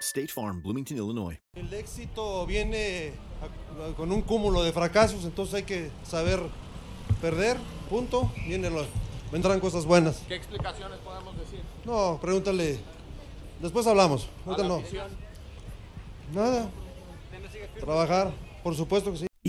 State Farm, Bloomington, Illinois. El éxito viene a- con un cúmulo de fracasos, entonces hay que saber perder, punto. Vienen los- vendrán cosas buenas. ¿Qué explicaciones podemos decir? No, pregúntale. Después hablamos. Ahorita no. Nada. Trabajar, por supuesto que sí.